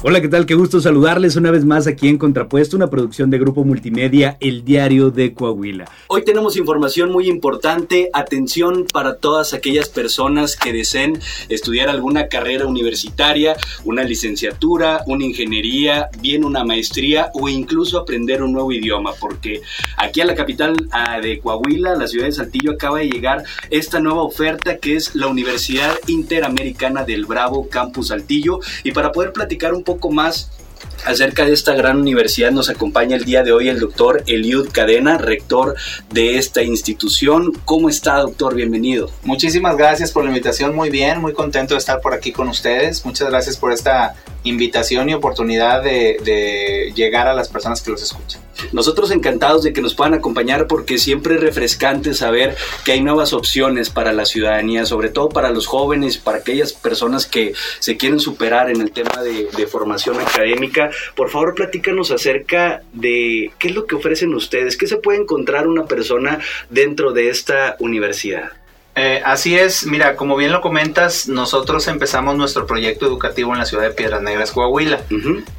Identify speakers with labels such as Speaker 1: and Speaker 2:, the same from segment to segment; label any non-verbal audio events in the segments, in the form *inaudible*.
Speaker 1: Hola, ¿qué tal? Qué gusto saludarles una vez más aquí en Contrapuesto, una producción de Grupo Multimedia, El Diario de Coahuila. Hoy tenemos información muy importante, atención para todas aquellas personas que deseen estudiar alguna carrera universitaria, una licenciatura, una ingeniería, bien una maestría o incluso aprender un nuevo idioma, porque aquí a la capital de Coahuila, la ciudad de Saltillo, acaba de llegar esta nueva oferta que es la Universidad Interamericana del Bravo Campus Saltillo y para poder platicar un poco más acerca de esta gran universidad nos acompaña el día de hoy el doctor Eliud Cadena, rector de esta institución. ¿Cómo está, doctor? Bienvenido.
Speaker 2: Muchísimas gracias por la invitación. Muy bien, muy contento de estar por aquí con ustedes. Muchas gracias por esta invitación y oportunidad de, llegar a las personas que los escuchan.
Speaker 1: Nosotros encantados de que nos puedan acompañar porque siempre es refrescante saber que hay nuevas opciones para la ciudadanía, sobre todo para los jóvenes, para aquellas personas que se quieren superar en el tema de, de formación académica. Por favor, platícanos acerca de qué es lo que ofrecen ustedes, qué se puede encontrar una persona dentro de esta universidad.
Speaker 2: Eh, así es, mira, como bien lo comentas, nosotros empezamos nuestro proyecto educativo en la ciudad de Piedras Negras, Coahuila,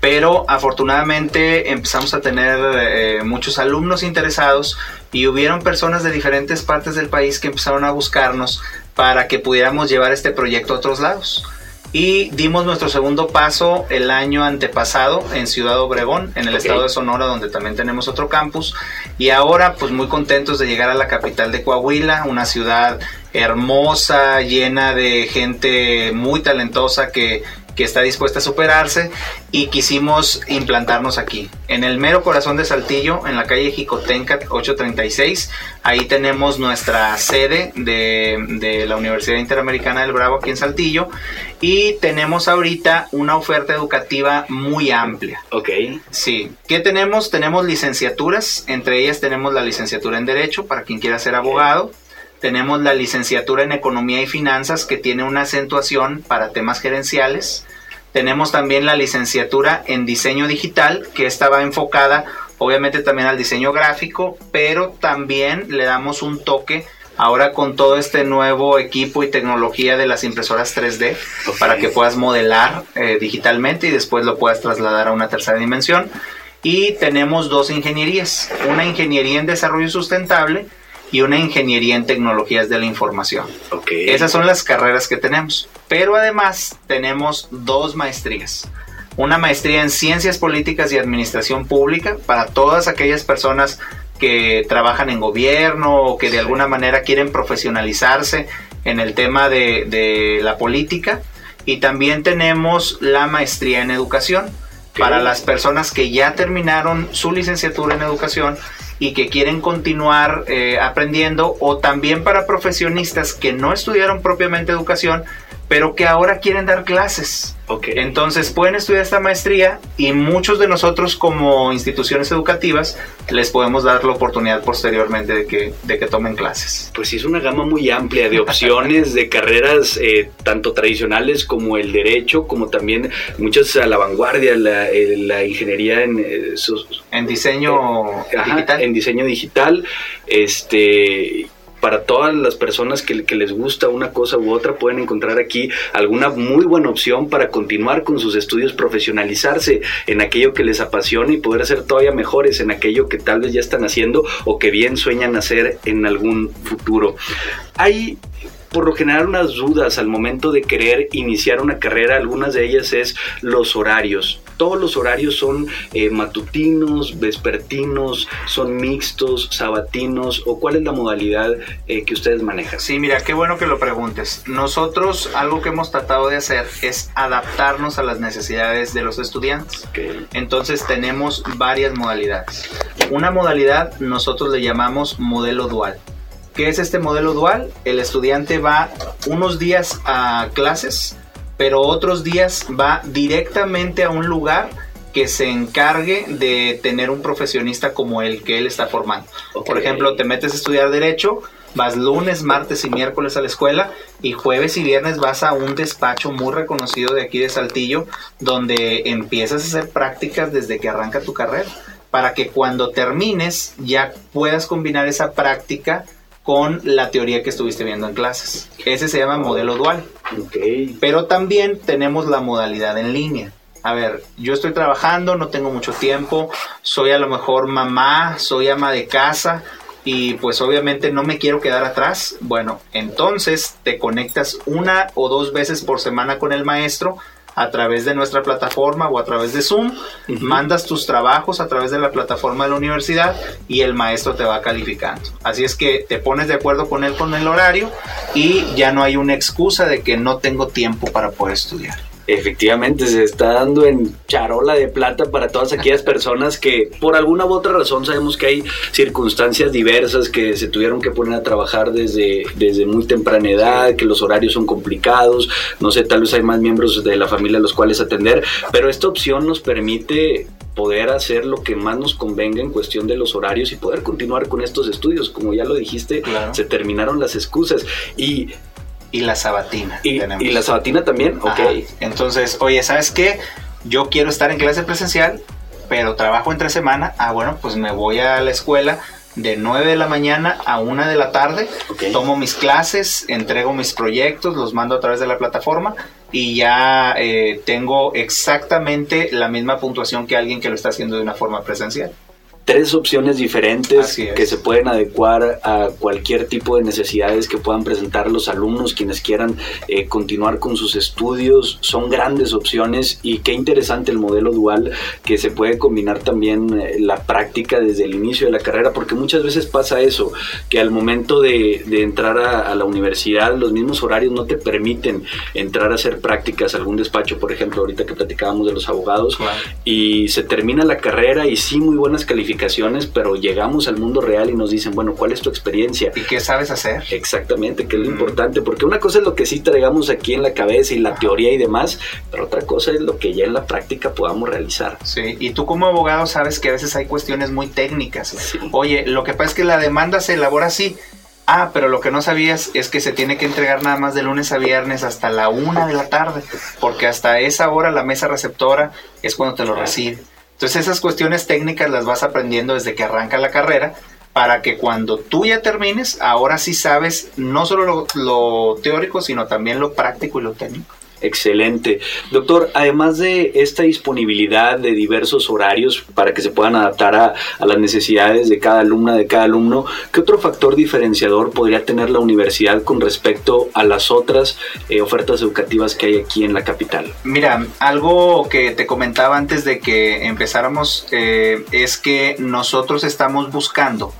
Speaker 2: pero afortunadamente empezamos a tener eh, muchos alumnos interesados y hubieron personas de diferentes partes del país que empezaron a buscarnos para que pudiéramos llevar este proyecto a otros lados. Y dimos nuestro segundo paso el año antepasado en Ciudad Obregón, en el estado de Sonora, donde también tenemos otro campus. Y ahora, pues muy contentos de llegar a la capital de Coahuila, una ciudad hermosa, llena de gente muy talentosa que que está dispuesta a superarse y quisimos implantarnos aquí, en el mero corazón de Saltillo, en la calle Jicotenca 836. Ahí tenemos nuestra sede de, la Universidad Interamericana del Bravo aquí en Saltillo y tenemos ahorita una oferta educativa muy amplia.
Speaker 1: Ok.
Speaker 2: Sí. ¿Qué tenemos? Tenemos licenciaturas, entre ellas tenemos la licenciatura en Derecho para quien quiera ser abogado. Tenemos la licenciatura en Economía y Finanzas que tiene una acentuación para temas gerenciales. Tenemos también la licenciatura en Diseño Digital que estaba enfocada obviamente también al diseño gráfico, pero también le damos un toque ahora con todo este nuevo equipo y tecnología de las impresoras 3D para que puedas modelar eh, digitalmente y después lo puedas trasladar a una tercera dimensión. Y tenemos dos ingenierías, una ingeniería en desarrollo sustentable y una ingeniería en tecnologías de la información. Esas son las carreras que tenemos. Pero además tenemos dos maestrías. Una maestría en ciencias políticas y administración pública para todas aquellas personas que trabajan en gobierno o que de alguna manera quieren profesionalizarse en el tema de, de la política. Y también tenemos la maestría en educación para las personas que ya terminaron su licenciatura en educación y que quieren continuar eh, aprendiendo o también para profesionistas que no estudiaron propiamente educación pero que ahora quieren dar clases. Okay. Entonces pueden estudiar esta maestría y muchos de nosotros como instituciones educativas les podemos dar la oportunidad posteriormente de que, de que tomen clases.
Speaker 1: Pues sí, es una gama muy amplia de opciones, de carreras eh, tanto tradicionales como el derecho, como también muchas a la vanguardia, la, eh, la ingeniería en,
Speaker 2: eh, en diseño digital.
Speaker 1: En diseño digital, este para todas las personas que, les gusta una cosa u otra pueden encontrar aquí alguna muy buena opción para continuar con sus estudios, profesionalizarse en aquello que les apasiona y poder ser todavía mejores en aquello que tal vez ya están haciendo o que bien sueñan hacer en algún futuro. Hay por lo general unas dudas al momento de querer iniciar una carrera, algunas de ellas es los horarios. Todos los horarios son eh, matutinos, vespertinos, son mixtos, sabatinos o cuál es la modalidad eh, que ustedes manejan.
Speaker 2: Sí, mira, qué bueno que lo preguntes. Nosotros algo que hemos tratado de hacer es adaptarnos a las necesidades de los estudiantes. Entonces tenemos varias modalidades. Una modalidad nosotros le llamamos modelo dual. ¿Qué es este modelo dual? El estudiante va unos días a clases, pero otros días va directamente a un lugar que se encargue de tener un profesionista como el que él está formando. Por ejemplo, te metes a estudiar derecho, vas lunes, martes y miércoles a la escuela y jueves y viernes vas a un despacho muy reconocido de aquí de Saltillo donde empiezas a hacer prácticas desde que arranca tu carrera para que cuando termines ya puedas combinar esa práctica con la teoría que estuviste viendo en clases. Ese se llama modelo dual. Pero también tenemos la modalidad en línea. a ver, yo estoy trabajando, no tengo mucho tiempo, soy a lo mejor mamá, soy ama de casa y pues obviamente no me quiero quedar atrás. Bueno, entonces te conectas una o dos veces por semana con el maestro a través de nuestra plataforma o a través de Zoom, mandas tus trabajos a través de la plataforma de la universidad y el maestro te va calificando. Así es que te pones de acuerdo con él con el horario y ya no hay una excusa de que no tengo tiempo para poder estudiar.
Speaker 1: Efectivamente, se está dando en charola de plata para todas aquellas *laughs* personas que por alguna u otra razón sabemos que hay circunstancias diversas que se tuvieron que poner a trabajar desde, desde muy temprana edad, que los horarios son complicados, no sé, tal vez hay más miembros de la familia a los cuales atender, pero esta opción nos permite poder hacer lo que más nos convenga en cuestión de los horarios y poder continuar con estos estudios. Como ya lo dijiste, se terminaron las excusas. Y
Speaker 2: y la sabatina.
Speaker 1: Y, la sabatina también, ok.
Speaker 2: Entonces, oye, ¿sabes qué? Yo quiero estar en clase presencial, pero trabajo entre semana. Ah, bueno, pues me voy a la escuela de 9 de la mañana a 1 de la tarde. Tomo mis clases, entrego mis proyectos, los mando a través de la plataforma y ya eh, tengo exactamente la misma puntuación que alguien que lo está haciendo de una forma presencial
Speaker 1: tres opciones diferentes que se pueden adecuar a cualquier tipo de necesidades que puedan presentar los alumnos, quienes quieran eh, continuar con sus estudios. Son grandes opciones y qué interesante el modelo dual que se puede combinar también eh, la práctica desde el inicio de la carrera, porque muchas veces pasa eso, que al momento de, entrar a, la universidad los mismos horarios no te permiten entrar a hacer prácticas a algún despacho, por ejemplo, ahorita que platicábamos de los abogados, y se termina la carrera y sí muy buenas calificaciones pero llegamos al mundo real y nos dicen, bueno, ¿cuál es tu experiencia?
Speaker 2: ¿Y qué sabes hacer?
Speaker 1: Exactamente, que es lo importante, porque una cosa es lo que sí traigamos aquí en la cabeza y la teoría y demás, pero otra cosa es lo que ya en la práctica podamos realizar.
Speaker 2: Sí, y tú como abogado sabes que a veces hay cuestiones muy técnicas. Oye, lo que pasa es que la demanda se elabora así. Ah, pero lo que no sabías es que se tiene que entregar nada más de lunes a viernes hasta la una de la tarde, porque hasta esa hora la mesa receptora es cuando te lo recibe. Entonces esas cuestiones técnicas las vas aprendiendo desde que arranca la carrera para que cuando tú ya termines, ahora sí sabes no solo lo, teórico, sino también lo práctico y lo técnico.
Speaker 1: Excelente. Doctor, además de esta disponibilidad de diversos horarios para que se puedan adaptar a, las necesidades de cada alumna, de cada alumno, ¿qué otro factor diferenciador podría tener la universidad con respecto a las otras eh, ofertas educativas que hay aquí en la capital?
Speaker 2: Mira, algo que te comentaba antes de que empezáramos eh, es que nosotros estamos buscando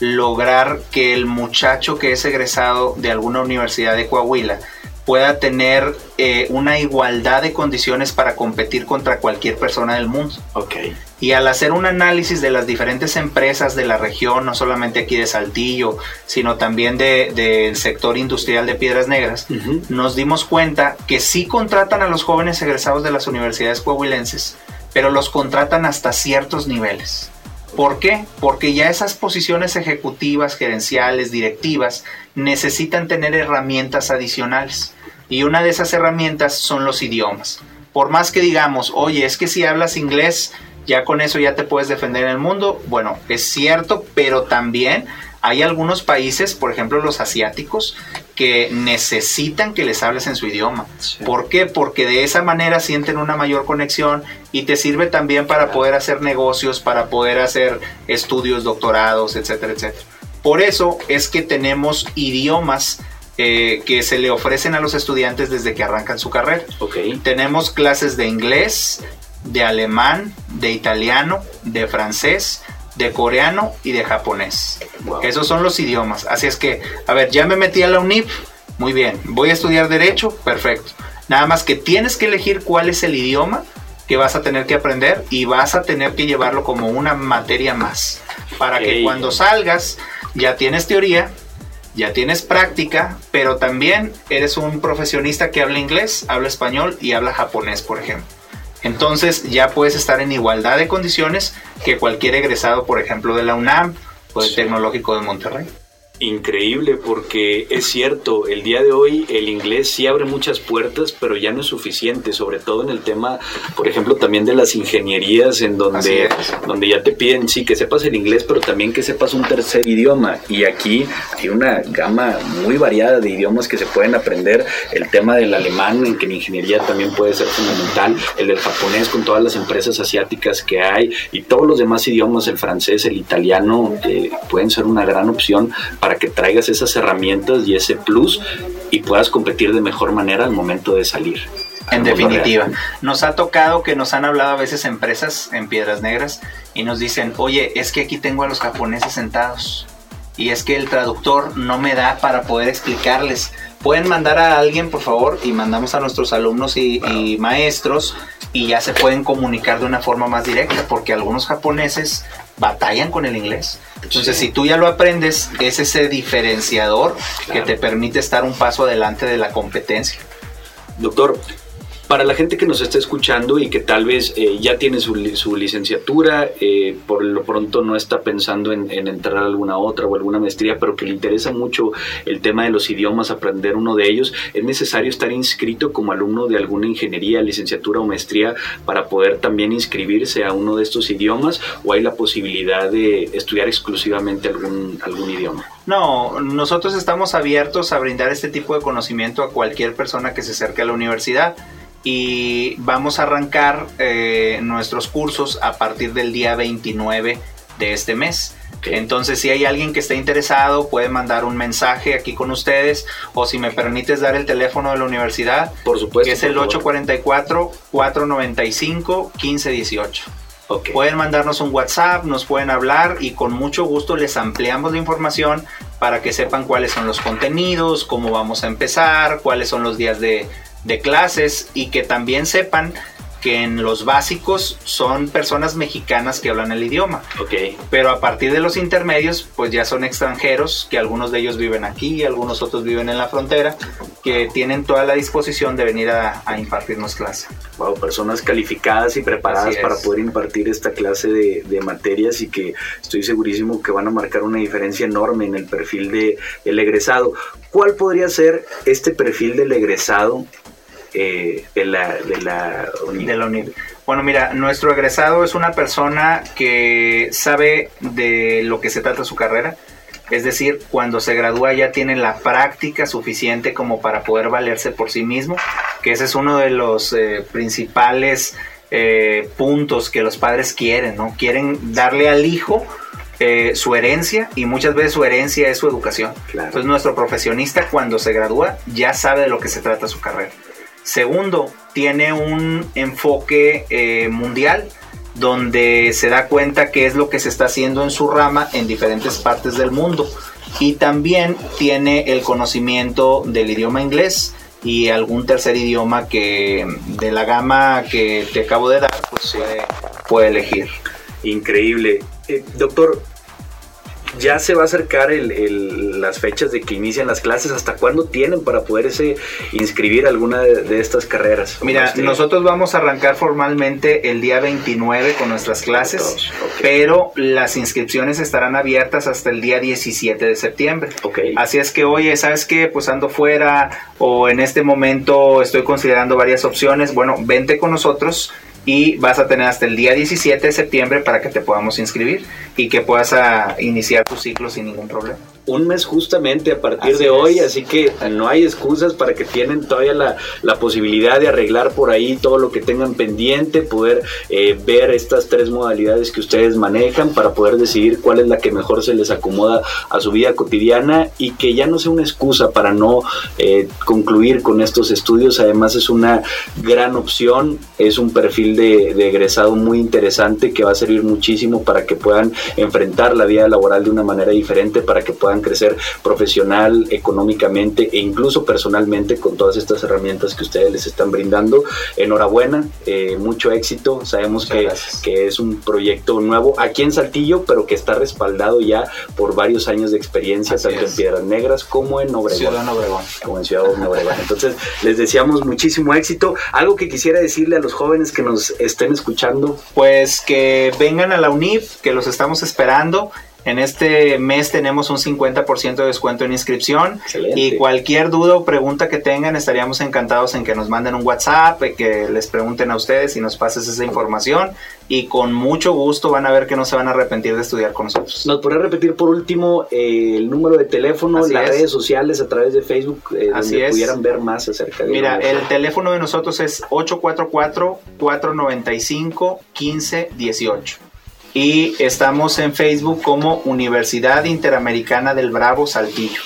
Speaker 2: lograr que el muchacho que es egresado de alguna universidad de Coahuila, pueda tener eh, una igualdad de condiciones para competir contra cualquier persona del mundo.
Speaker 1: Okay.
Speaker 2: Y al hacer un análisis de las diferentes empresas de la región, no solamente aquí de Saltillo, sino también del sector industrial de Piedras Negras, nos dimos cuenta que sí contratan a los jóvenes egresados de las universidades coahuilenses, pero los contratan hasta ciertos niveles. ¿Por qué? Porque ya esas posiciones ejecutivas, gerenciales, directivas, necesitan tener herramientas adicionales. Y una de esas herramientas son los idiomas. Por más que digamos, oye, es que si hablas inglés, ya con eso ya te puedes defender en el mundo. Bueno, es cierto, pero también hay algunos países, por ejemplo los asiáticos, que necesitan que les hables en su idioma. ¿Por qué? Porque de esa manera sienten una mayor conexión y te sirve también para poder hacer negocios, para poder hacer estudios, doctorados, etcétera, etcétera. Por eso es que tenemos idiomas eh, que se le ofrecen a los estudiantes desde que arrancan su carrera.
Speaker 1: Okay.
Speaker 2: Tenemos clases de inglés, de alemán, de italiano, de francés, de coreano y de japonés. Esos son los idiomas. Así es que, a ver, ya me metí a la UNIP. Muy bien. Voy a estudiar derecho. Perfecto. Nada más que tienes que elegir cuál es el idioma que vas a tener que aprender y vas a tener que llevarlo como una materia más. Para que cuando salgas ya tienes teoría, ya tienes práctica, pero también eres un profesionista que habla inglés, habla español y habla japonés, por ejemplo. Entonces ya puedes estar en igualdad de condiciones que cualquier egresado, por ejemplo, de la UNAM o del Tecnológico de Monterrey.
Speaker 1: Increíble porque es cierto, el día de hoy el inglés sí abre muchas puertas, pero ya no es suficiente, sobre todo en el tema, por ejemplo, también de las ingenierías, en donde, donde ya te piden, sí, que sepas el inglés, pero también que sepas un tercer idioma. Y aquí hay una gama muy variada de idiomas que se pueden aprender. El tema del alemán, en que en ingeniería también puede ser fundamental, el del japonés con todas las empresas asiáticas que hay y todos los demás idiomas, el francés, el italiano, eh, pueden ser una gran opción para que traigas esas herramientas y ese plus y puedas competir de mejor manera al momento de salir.
Speaker 2: En definitiva, nos ha tocado que nos han hablado a veces empresas en Piedras Negras y nos dicen, oye, es que aquí tengo a los japoneses sentados y es que el traductor no me da para poder explicarles. Pueden mandar a alguien, por favor, y mandamos a nuestros alumnos y, y maestros y ya se pueden comunicar de una forma más directa, porque algunos japoneses batallan con el inglés. Entonces, si tú ya lo aprendes, es ese diferenciador que te permite estar un paso adelante de la competencia.
Speaker 1: Doctor, para la gente que nos está escuchando y que tal vez eh, ya tiene su, licenciatura, eh, por lo pronto no está pensando en, entrar a alguna otra o alguna maestría, pero que le interesa mucho el tema de los idiomas, aprender uno de ellos, ¿es necesario estar inscrito como alumno de alguna ingeniería, licenciatura o maestría para poder también inscribirse a uno de estos idiomas o hay la posibilidad de estudiar exclusivamente algún, algún idioma?
Speaker 2: No, nosotros estamos abiertos a brindar este tipo de conocimiento a cualquier persona que se acerque a la universidad y vamos a arrancar eh, nuestros cursos a partir del día 29 de este mes. Entonces, si hay alguien que esté interesado, puede mandar un mensaje aquí con ustedes o si me permites dar el teléfono de la universidad,
Speaker 1: por supuesto,
Speaker 2: que es el 844-495-1518. Pueden mandarnos un WhatsApp, nos pueden hablar y con mucho gusto les ampliamos la información para que sepan cuáles son los contenidos, cómo vamos a empezar, cuáles son los días de, de clases y que también sepan que en los básicos son personas mexicanas que hablan el idioma.
Speaker 1: Ok.
Speaker 2: Pero a partir de los intermedios, pues ya son extranjeros, que algunos de ellos viven aquí, algunos otros viven en la frontera, que tienen toda la disposición de venir a, impartirnos clase.
Speaker 1: Wow, personas calificadas y preparadas para poder impartir esta clase de, de, materias y que estoy segurísimo que van a marcar una diferencia enorme en el perfil del el egresado. ¿Cuál podría ser este perfil del egresado eh, de la, de la,
Speaker 2: Bueno, mira, nuestro egresado es una persona que sabe de lo que se trata su carrera. Es decir, cuando se gradúa ya tiene la práctica suficiente como para poder valerse por sí mismo, que ese es uno de los eh, principales eh, puntos que los padres quieren, ¿no? Quieren darle al hijo su herencia y muchas veces su herencia es su educación. Entonces nuestro profesionista cuando se gradúa ya sabe de lo que se trata su carrera. Segundo, tiene un enfoque eh, mundial donde se da cuenta qué es lo que se está haciendo en su rama en diferentes partes del mundo. Y también tiene el conocimiento del idioma inglés y algún tercer idioma que de la gama que te acabo de dar, pues puede, elegir.
Speaker 1: Increíble. Eh, doctor, ya se va a acercar las fechas de que inician las clases. ¿Hasta cuándo tienen para poderse inscribir alguna de, estas carreras?
Speaker 2: Mira, nosotros vamos a arrancar formalmente el día 29 con nuestras clases, pero las inscripciones estarán abiertas hasta el día 17 de septiembre.
Speaker 1: Okay.
Speaker 2: Así es que, oye, ¿sabes qué? Pues ando fuera o en este momento estoy considerando varias opciones. Bueno, vente con nosotros y vas a tener hasta el día 17 de septiembre para que te podamos inscribir y que puedas a iniciar tu ciclo sin ningún problema
Speaker 1: un mes justamente a partir de hoy, así que no hay excusas para que tienen todavía la, posibilidad de arreglar por ahí todo lo que tengan pendiente, poder eh, ver estas tres modalidades que ustedes manejan para poder decidir cuál es la que mejor se les acomoda a su vida cotidiana y que ya no sea una excusa para no eh, concluir con estos estudios, además es una gran opción, es un perfil de, de egresado muy interesante que va a servir muchísimo para que puedan enfrentar la vida laboral de una manera diferente, para que puedan crecer profesional, económicamente e incluso personalmente con todas estas herramientas que ustedes les están brindando. Enhorabuena, eh, mucho éxito. Sabemos que, que, es un proyecto nuevo aquí en Saltillo, pero que está respaldado ya por varios años de experiencia, tanto en Piedras Negras como en Obregón.
Speaker 2: Ciudad Obregón.
Speaker 1: Como en Ciudad Obregón. Entonces, les deseamos muchísimo éxito. Algo que quisiera decirle a los jóvenes que nos estén escuchando.
Speaker 2: Pues que vengan a la UNIF, que los estamos esperando En este mes tenemos un 50% de descuento en inscripción. Y cualquier duda o pregunta que tengan estaríamos encantados en que nos manden un WhatsApp, que les pregunten a ustedes y nos pases esa información. Y con mucho gusto van a ver que no se van a arrepentir de estudiar con nosotros.
Speaker 1: ¿Nos podría repetir por último eh, el número de teléfono, las redes sociales a través de Facebook, eh, donde pudieran ver más acerca de
Speaker 2: Mira, el teléfono de nosotros es 844-495-1518 y estamos en Facebook como Universidad Interamericana del Bravo Saltillo.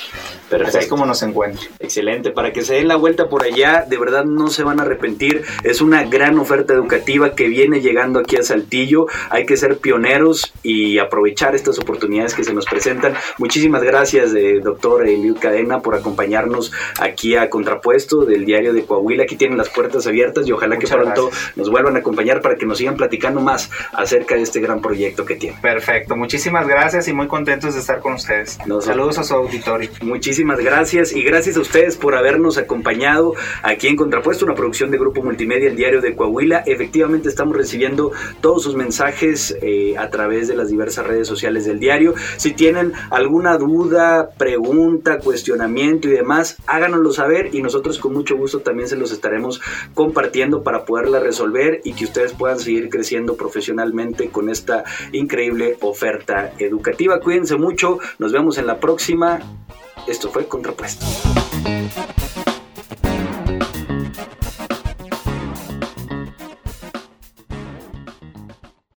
Speaker 2: Así es como nos encuentra.
Speaker 1: Excelente, para que se den la vuelta por allá, de verdad no se van a arrepentir. Es una gran oferta educativa que viene llegando aquí a Saltillo. Hay que ser pioneros y aprovechar estas oportunidades que se nos presentan. Muchísimas gracias, eh, doctor Eliud Cadena, por acompañarnos aquí a Contrapuesto del Diario de Coahuila. Aquí tienen las puertas abiertas y ojalá que pronto nos vuelvan a acompañar para que nos sigan platicando más acerca de este gran proyecto que tiene.
Speaker 2: Perfecto, muchísimas gracias y muy contentos de estar con ustedes. Saludos a su auditorio.
Speaker 1: Muchísimas gracias y gracias a ustedes por habernos acompañado aquí en Contrapuesto, una producción de Grupo Multimedia, el Diario de Coahuila. Efectivamente estamos recibiendo todos sus mensajes eh, a través de las diversas redes sociales del diario. Si tienen alguna duda, pregunta, cuestionamiento y demás, háganoslo saber y nosotros con mucho gusto también se los estaremos compartiendo para poderla resolver y que ustedes puedan seguir creciendo profesionalmente con esta increíble oferta educativa. Cuídense mucho, nos vemos en la próxima. Esto fue Contrapuesto.